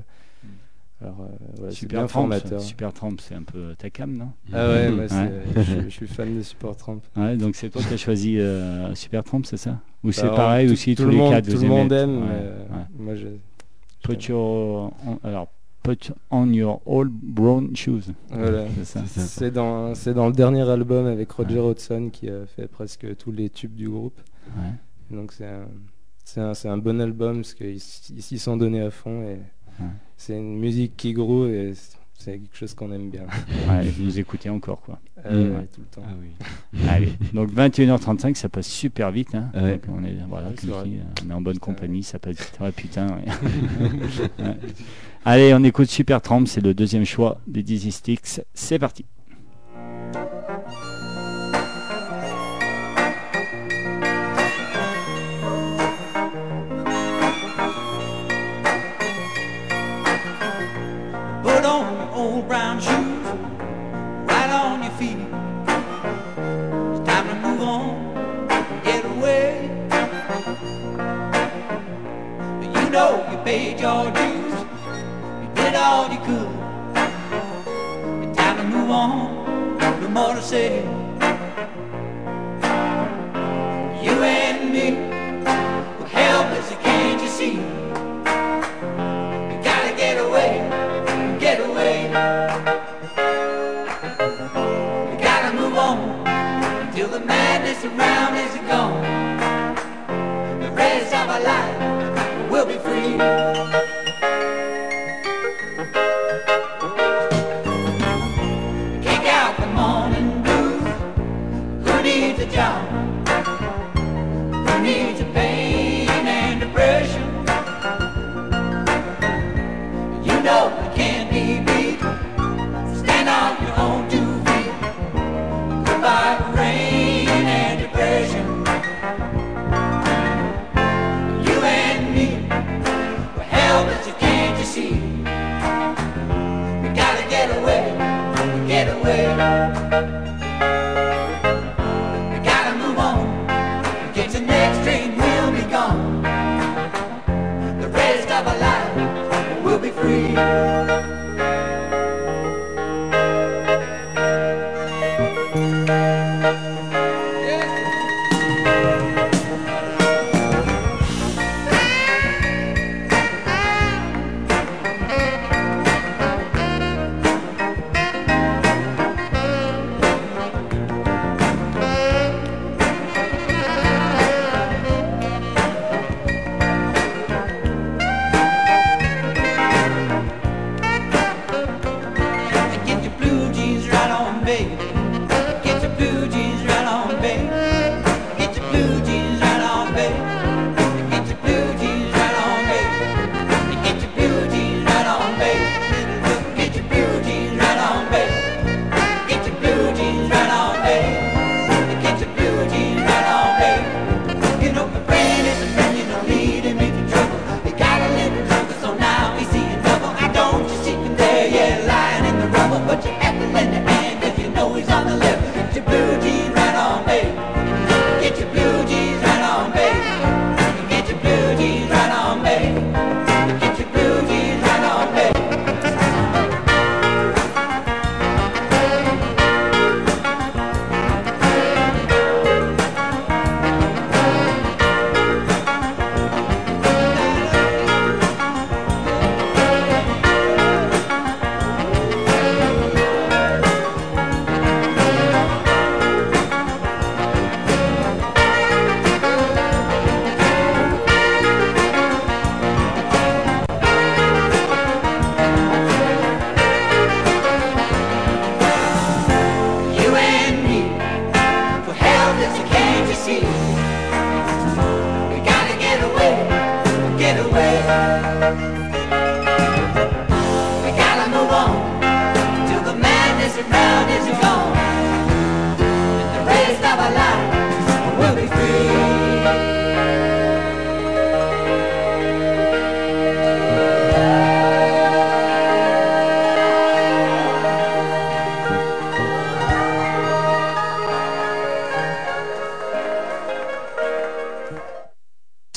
Alors, euh, voilà, c'est Super bien Tramp, formateur. Super Tramp, c'est un peu ta cam, non? Ah ouais, c'est- Ouais. Je, suis- je suis fan de Super. Ouais, donc c'est toi qui as choisi euh, Super Tramp, c'est ça? Ou c'est Alors, pareil tout- aussi tout tous le les monde, quatre tout le monde aime. Ouais, mais, ouais. Moi, je, Put your on- alors put on your old brown shoes. Voilà. C'est dans, c'est dans le dernier album avec Roger Hodgson qui a fait presque tous les tubes du groupe. Ouais. Donc c'est un, c'est un, bon album parce qu'ils s'y sont donnés à fond et Ouais. c'est une musique qui groove et c'est quelque chose qu'on aime bien. Ouais, vous écoutez encore quoi. Euh, Mm. ouais, tout le temps. Ah oui. Allez, donc 21h35, ça passe super vite. Hein. Ouais. Donc on est voilà, dis, on est en bonne compagnie, ça passe vite. Ouais, putain. ouais. Ouais. Allez, on écoute Super Tramp, c'est le deuxième choix des Dizzy Sticks. C'est parti.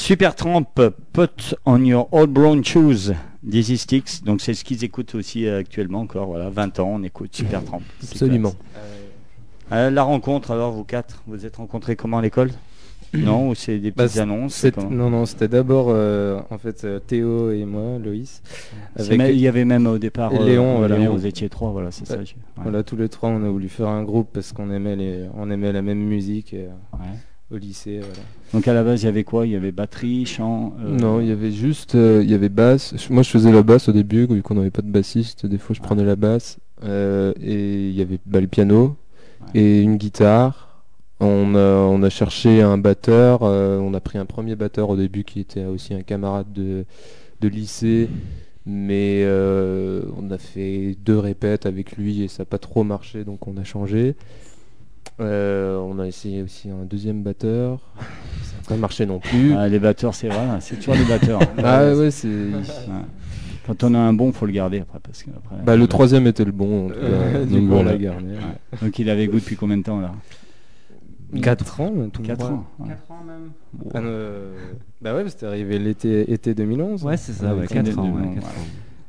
Super Tramp, Put on Your Old Brown Shoes, Dizzy Sticks. Donc c'est ce qu'ils écoutent aussi euh, actuellement encore. Voilà, 20 ans, on écoute Super Tramp. C'est Absolument. classe. Euh, la rencontre, alors vous quatre, vous êtes rencontrés comment à l'école? Non Ou c'est des Bah, petites c'est- annonces Non, non, c'était d'abord euh, en fait euh, Théo et moi, Loïs. Il y avait même au départ et euh, Léon, voilà. Léon, vous étiez trois, voilà, c'est ça. Ouais. Voilà, tous les trois, on a voulu faire un groupe parce qu'on aimait les, on aimait la même musique euh, au lycée. Voilà. Donc à la base, il y avait quoi? Il y avait batterie, chant euh, Non, il y avait juste, euh, il y avait basse. Moi, je faisais la basse au début, vu qu'on n'avait pas de bassiste. Des fois, je prenais la basse. Euh, et il y avait bah, le piano et une guitare. On a, on a cherché un batteur. euh, on a pris un premier batteur au début qui était aussi un camarade de, de lycée. Mais euh, on a fait deux répètes avec lui et ça n'a pas trop marché, donc on a changé. Euh, on a essayé aussi un deuxième batteur. Ça n'a pas marché non plus. Ah, les batteurs, c'est vrai, c'est toujours les batteurs. Ah ouais, c'est. Quand on a un bon, faut le garder après. Parce que après, Bah, le troisième était le bon. en tout cas. Euh, du Donc, coup, on l'a gardé. Ouais. Donc il avait goût depuis combien de temps là? 4 ans, tout 4 droit. ans. ouais. ans même. Ah, euh, bah ouais, c'était arrivé l'été été 2011. Ouais, c'est ça, ouais, Donc, 4 ans.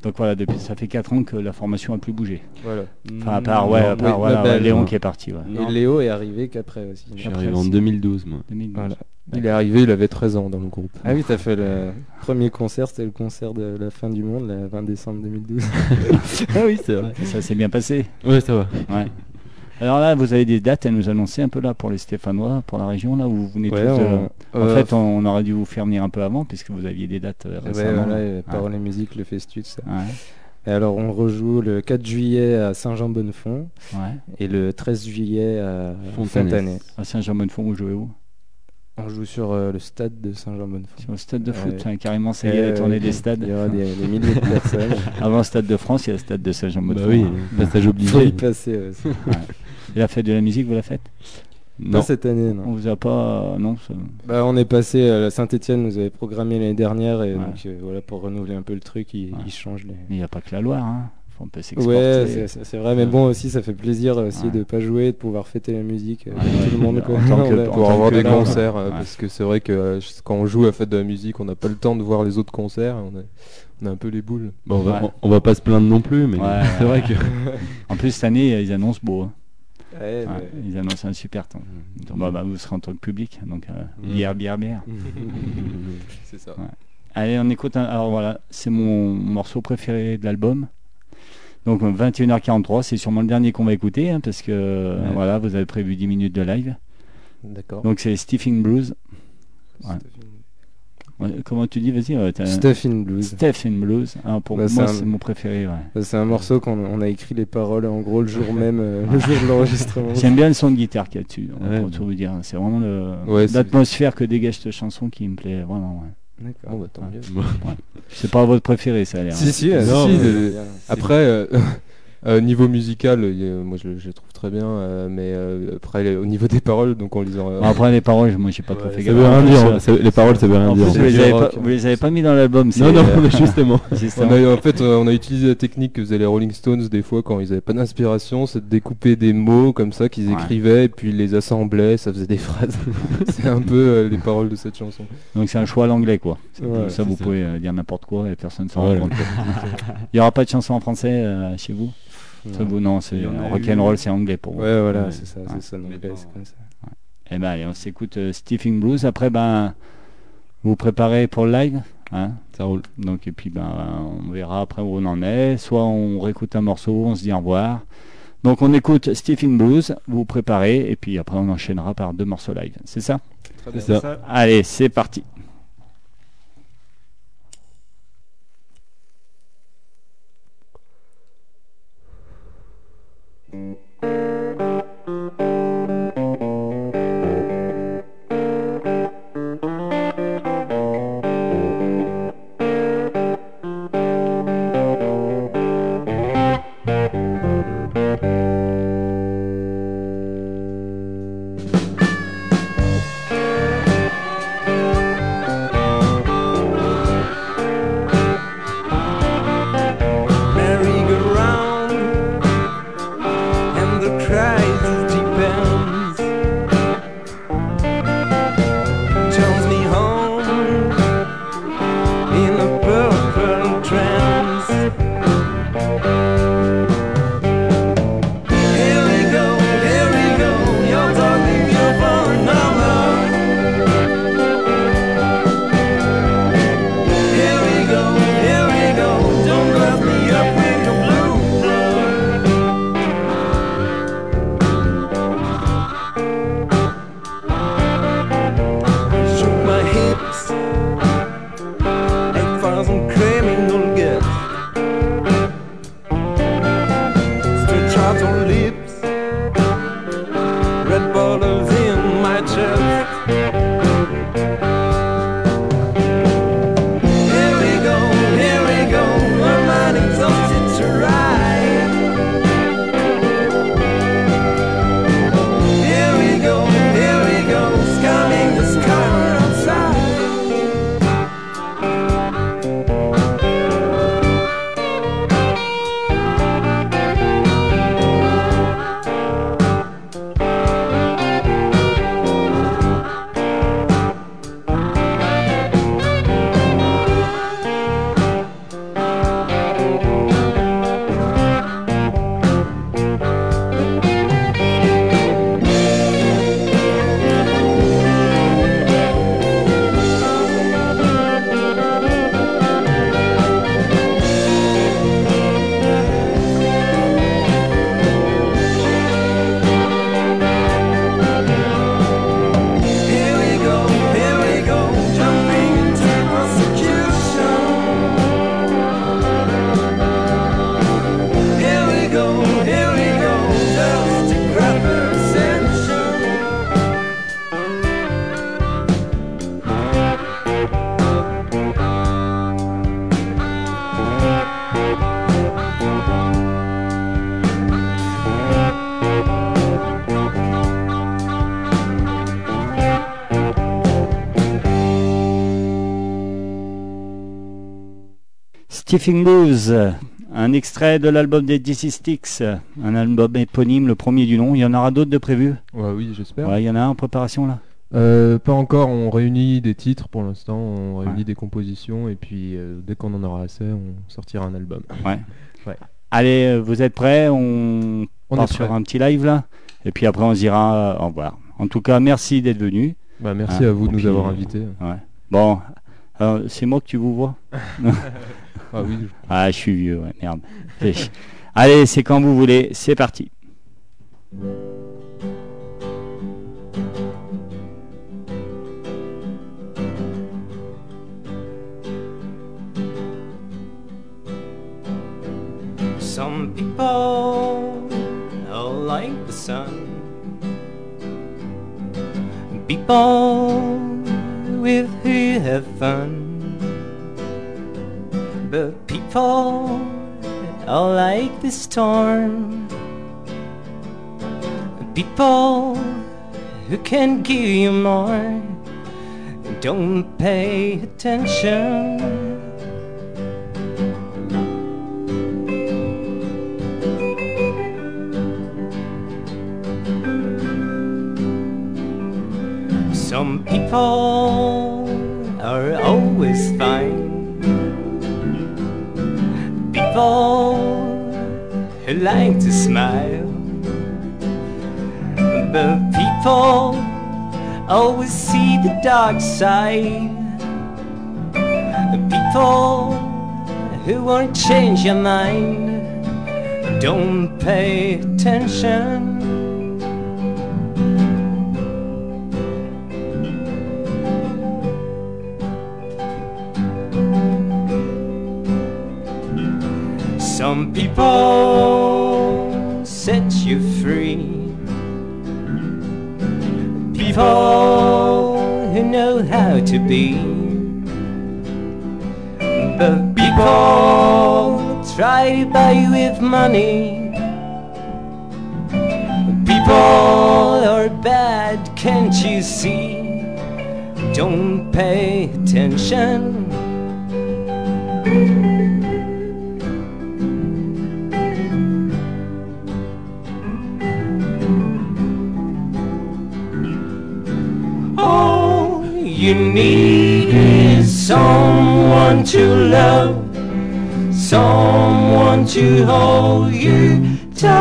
Donc voilà, depuis ça fait 4 ans que la formation a plus bougé. Voilà. Enfin, à part, ouais, Non, à part, oui, voilà, ouais, Léon non. qui est parti. Ouais. Et Léo est arrivé qu'après aussi. Je suis arrivé en aussi. 2012, moi. 2012. Voilà. Il est arrivé, il avait 13 ans dans le groupe. Ah oui, t'as fait le premier concert, c'était le concert de la fin du monde, le 20 décembre 2012. ah oui, c'est vrai. Ça s'est bien passé. Ouais, ça va. Ouais. Alors là, vous avez des dates à nous annoncer un peu là pour les Stéphanois, pour la région là où vous venez Ouais, tous on- En euh, fait, on, on aurait dû vous faire venir un peu avant puisque vous aviez des dates euh, Ouais, récemment. Ouais. Paroles et musique, le festu, tout ça. Ouais. Et alors, on rejoue le 4 juillet à Saint-Jean-Bonnefond Ouais. et le 13 juillet à Fontanet. À Saint-Germain-de-Fond, vous jouez où? On joue sur euh, le stade de Saint-Jean-Bonnefoy. Sur le stade de foot, Ouais. hein, carrément, ça y est, la Euh, tournée des Il stades. y aura des, des milliers de personnes. Avant le stade de France, il y a le stade de Saint-Jean-Bonnefoy. Bah oui, passage Faut y obligé. passer. c'est- Et la fête de la musique, vous la faites? Pas cette année, non. On vous a pas. Non, ça- Bah, on est passé à Saint-Etienne, nous avait programmé l'année dernière, et Ouais. donc euh, voilà, pour renouveler un peu le truc, ils, Ouais. ils changent les. Mais il n'y a pas que la Loire, hein. Faut un peu s'exporter. Ouais, c'est- vrai, mais bon aussi, ça fait plaisir aussi Ouais. de pas jouer, de pouvoir fêter la musique euh, Ouais, avec ouais. tout le monde. Quoi. En tant que- On a- en pour avoir que des là, concerts, euh, ouais. parce que c'est vrai que euh, quand on joue à Fête de la musique, on n'a pas le temps de voir les autres concerts, on a, on a un peu les boules. Bon, on, va, Ouais. on, on va pas se plaindre non plus, mais Ouais, c'est vrai que. En plus, cette année, ils annoncent beau. hein. Ouais, Ouais, mais- Ils annoncent un super temps. Donc, bah, bah, vous serez en tant que public. Donc, euh, Mm. bière, bière, bière. c'est ça. Ouais. Allez, on écoute. un- Alors voilà, c'est mon morceau préféré de l'album. Donc 21h43, c'est sûrement le dernier qu'on va écouter hein, parce que euh, Ouais. voilà, vous avez prévu 10 minutes de live. D'accord. Donc c'est Stephen Blues. Ouais. Comment tu dis Vas-y. t'as- Stuff in Blues. Stephen Blues. Ah, pour Bah, moi, c'est un- mon préféré. ouais. Bah, C'est un morceau qu'on on a écrit les paroles en gros le jour même, euh, le jour de l'enregistrement. J'aime bien le son de guitare qu'il y a dessus. hein, Ouais. pour tout vous dire, c'est vraiment le- Ouais, c'est- l'atmosphère que dégage cette chanson qui me plaît vraiment. ouais. D'accord. Bon, bah, tant mieux. C'est pas votre préféré, ça a l'air. Si, hein. si, euh, Non, si, mais- euh, Après, euh, euh, niveau musical, moi je, trouve très bien, euh, mais euh, après les- au niveau des paroles, donc on les aura. Bon, après les paroles, moi j'ai pas trop fait Ça gaffe. veut rien En dire, euh, ça- les paroles ça veut rien En dire. vous les, avez pas, vous les avez pas mis dans l'album. c'est, Non, non, euh, mais justement. justement. On a, en fait, euh, on a utilisé la technique que faisaient les Rolling Stones des fois quand ils avaient pas d'inspiration, c'est de découper des mots comme ça qu'ils Ouais. écrivaient et puis ils les assemblaient, ça faisait des phrases. c'est un peu euh, les paroles de cette chanson. Donc c'est un choix à l'anglais quoi. C'est Ouais, comme ça, vous ça. pouvez euh, dire n'importe quoi et personne s'en Ouais. rend compte. Il y aura pas de chanson en français euh, chez vous? Non, c'est euh, rock'n'roll, eu. c'est anglais pour vous. Ouais, voilà, c'est ça, Ouais. c'est ça, en Mais anglais, pas- c'est comme ça. Eh ben allez, on s'écoute euh, Stephen Blues. Après, ben, vous vous préparez pour le live. Hein Ça roule. Donc et puis ben on verra après où on en est. Soit on réécoute un morceau, on se dit au revoir. Donc on écoute Stephen Blues, vous vous préparez et puis après on enchaînera par deux morceaux live. C'est ça? C'est ça. Allez, c'est parti. Stephen Blues, un extrait de l'album des DC Sticks, un album éponyme, le premier du nom. Il y en aura d'autres de prévus? Ouais, oui, j'espère. Ouais, il y en a un en préparation là? Euh, pas encore, on réunit des titres pour l'instant, on réunit des compositions et puis euh, dès qu'on en aura assez, on sortira un album. Ouais. Ouais. Allez, euh, vous êtes prêts? On, On part sur un petit live là? Et puis après on se dira euh, au revoir. En tout cas, merci d'être venu. Bah, merci à vous de nous puis, avoir invités. Ouais. Bon, c'est moi que tu vous vois? Ah oui. Ah, je suis vieux, ouais, merde. Allez, c'est quand vous voulez, c'est parti. Some people are like the sun. People with who have fun. But people are like the storm. People who can give you more. Don't pay attention. Some people are always People who like to smile. But people always see the dark side. People who won't change your mind. Don't pay attention. Some people set you free. People who know how to be. But people try to buy you with money. People are bad, can't you see? Don't pay attention. You need is someone to love, someone to hold you tight.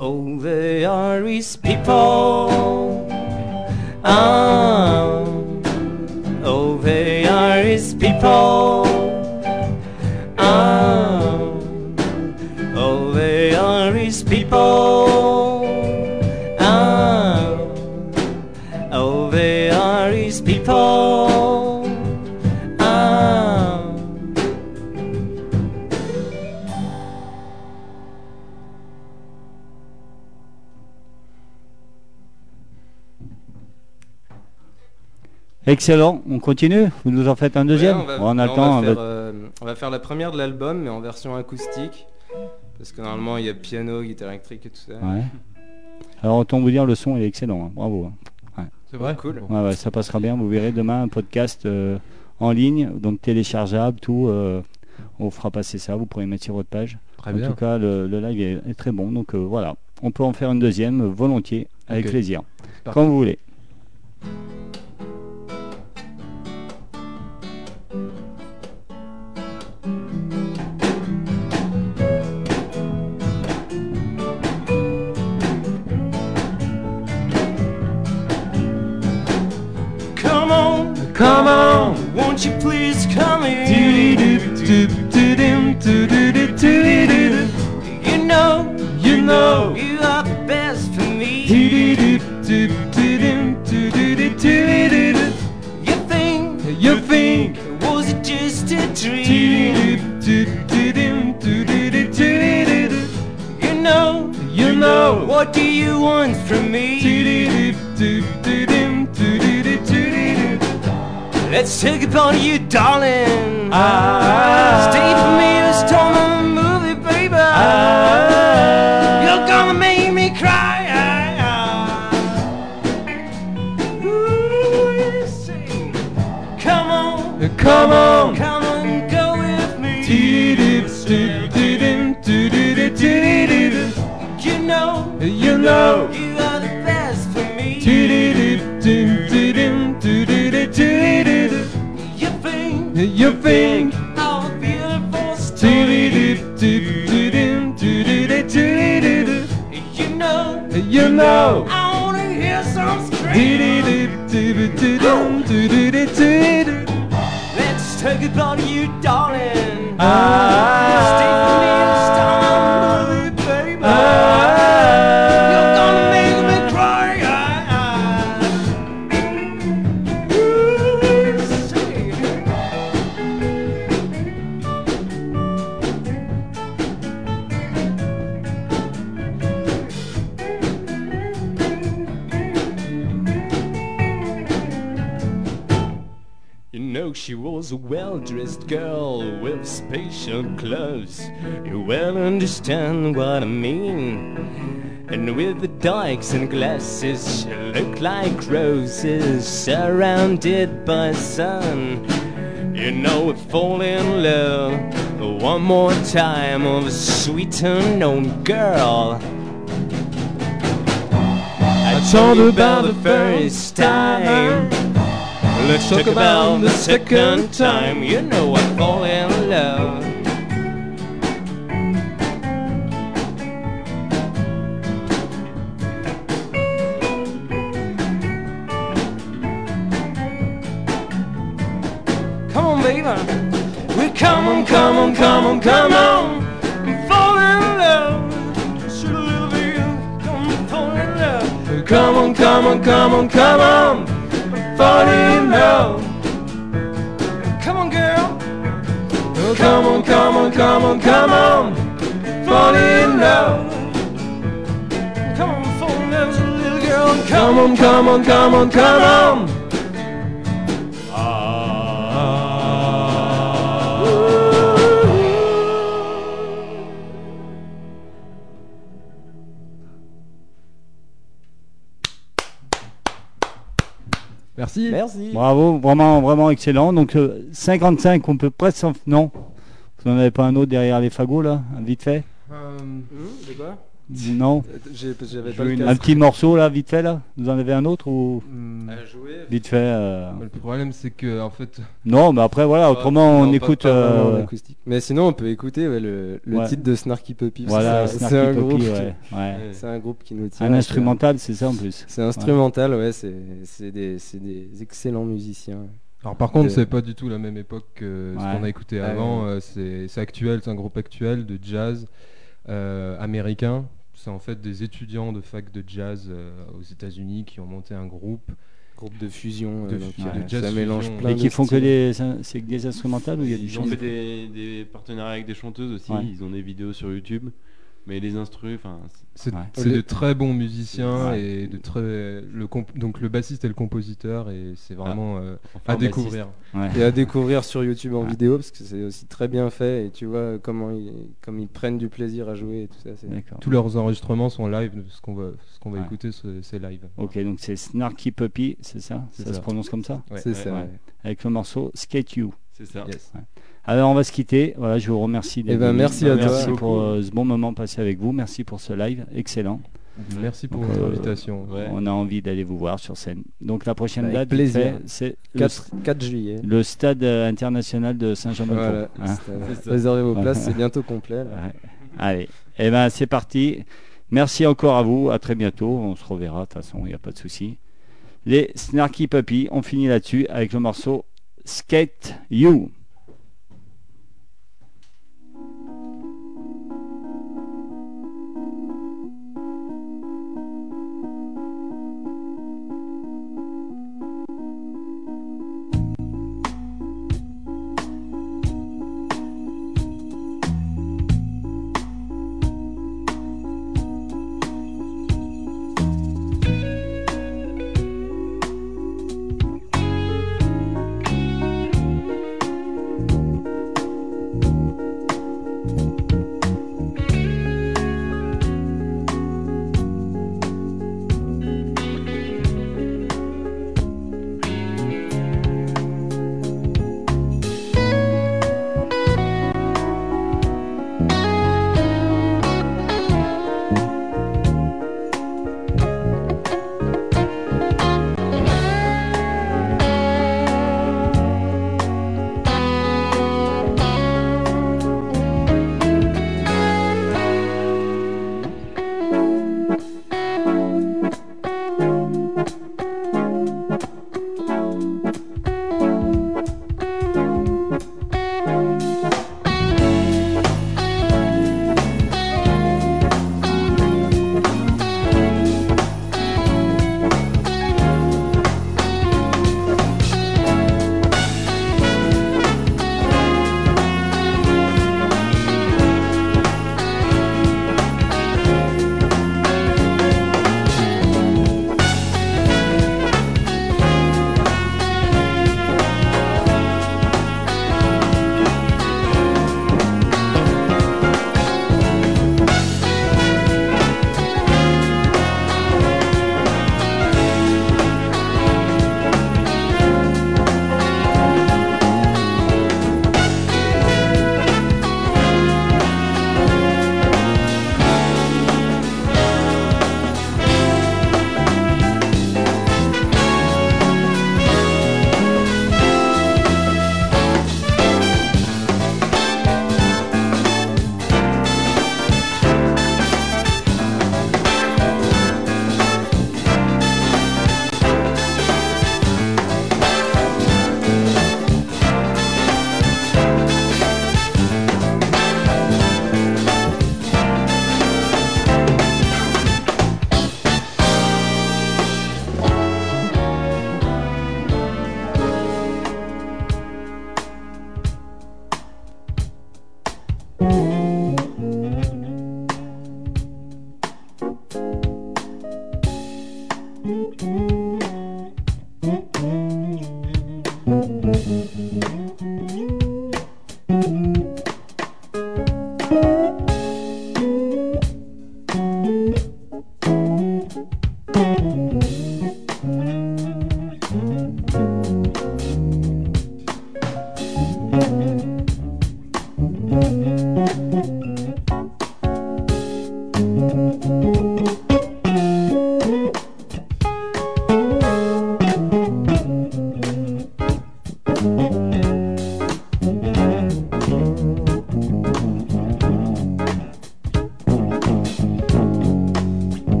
Oh, they are his people. Excellent, on continue? Vous nous en faites un deuxième? Ouais, on, va, On on va faire, va- euh, on va faire la première de l'album, mais en version acoustique. Parce que normalement, il y a piano, guitare électrique et tout ça. Ouais. Alors autant vous dire, le son est excellent, hein. bravo. hein. Ouais. C'est vrai? Cool. Ouais, ouais, ça passera bien, vous verrez demain un podcast euh, en ligne, donc téléchargeable, tout. euh, on fera passer ça, vous pourrez mettre sur votre page. Très en bien. tout cas, le, le live est, est très bon, donc euh, voilà. On peut en faire une deuxième, volontiers, avec plaisir. Parfait. Quand vous voulez. Come on, won't you please come in? You know, you know, you are the best for me. You think, you think, was it just a dream? You know, you know, what do you want from me? Let's take a party, you darling. Ah. Stay for me, this time storm the movie, baby. Ah. You're gonna make me cry. Ooh, you sing. Come on, come on, come on, go with me. You know, you know. Think how beautiful You know, You know. I wanna hear some Let's talk about you, darling. Stay well-dressed girl with special clothes. You will understand what I mean. And with the dykes and glasses, she looked like roses surrounded by sun. You know we fall in love one more time of a sweet unknown girl. I told her about the first time. Let's talk about the second time. You know I fall in love. Come on, baby. We come on, come on, come on, come on. Fall in love. Should a little bit. Come fall in love. Come on, come on, come on, come on. In love. Come on, girl. Oh, come on, come on, come on, come on. In love. Come on, love, with a little girl. Come on, come on, come on, come on. Merci. Merci. Bravo, vraiment, vraiment excellent. Donc euh, 55, on peut presque s'en... Non Vous n'en avez pas un autre derrière les fagots là Vite fait? De quoi? Non J'avais pas le Un petit morceau là, vite fait là Vous en avez un autre ou Hmm. À jouer. Vite fait euh, Le problème, c'est que en fait, Non, mais après voilà, autrement on Non, écoute... pas euh. Mais sinon, on peut écouter ouais, le, le Ouais. titre de Snarky Puppy. Voilà, c'est un groupe. qui- ouais, ouais. C'est un groupe qui nous tient. Un à cœur. instrumental, c'est ça en plus C'est instrumental, ouais. c'est c'est des, c'est des excellents musiciens. Alors par contre, De- c'est pas du tout la même époque que ce Ouais. qu'on a écouté Ah, avant. euh, c'est c'est actuel, c'est un groupe actuel de jazz euh, américain. C'est en fait des étudiants de fac de jazz euh, aux États-Unis qui ont monté un groupe. Groupe de fusion, de, euh, donc, de ouais, jazz ça mélange fusion. plein Et qui font que des... C'est que des instrumentales ou il y a du Ils ont fait des, des partenariats avec des chanteuses aussi, Ouais. ils ont des vidéos sur YouTube, mais les instrus, enfin... C'est Ouais. de très bons musiciens Ouais. et de très le donc le bassiste et le compositeur et c'est vraiment euh, enfin, à bassiste. découvrir. Ouais. Et à découvrir sur YouTube en vidéo parce que c'est aussi très bien fait et tu vois comment ils, comme ils prennent du plaisir à jouer et tout ça. Tous leurs enregistrements sont live. Ce qu'on va ce qu'on va Ouais. écouter, c'est live. Ok, donc c'est Snarky Puppy, c'est ça? Ça, se prononce comme ça? Ouais. C'est ça. Avec le morceau Skate You. C'est ça. Yes. Alors on va se quitter. Voilà, je vous remercie. d'être Eh ben, merci à toi. Merci pour euh, ce bon moment passé avec vous. Merci pour ce live, excellent. Merci pour Donc, votre euh, invitation. Ouais. On a envie d'aller vous voir sur scène. Donc la prochaine Avec date, c'est le, 4, 4 juillet. le stade euh, international de Saint-Jean-de-Pont. Voilà, hein. réservez vos places, c'est bientôt complet. Ouais. Allez, eh ben c'est parti. Merci encore à vous. À très bientôt. On se reverra. De toute façon, il n'y a pas de souci. Les Snarky Puppy, on finit là-dessus avec le morceau Skate You.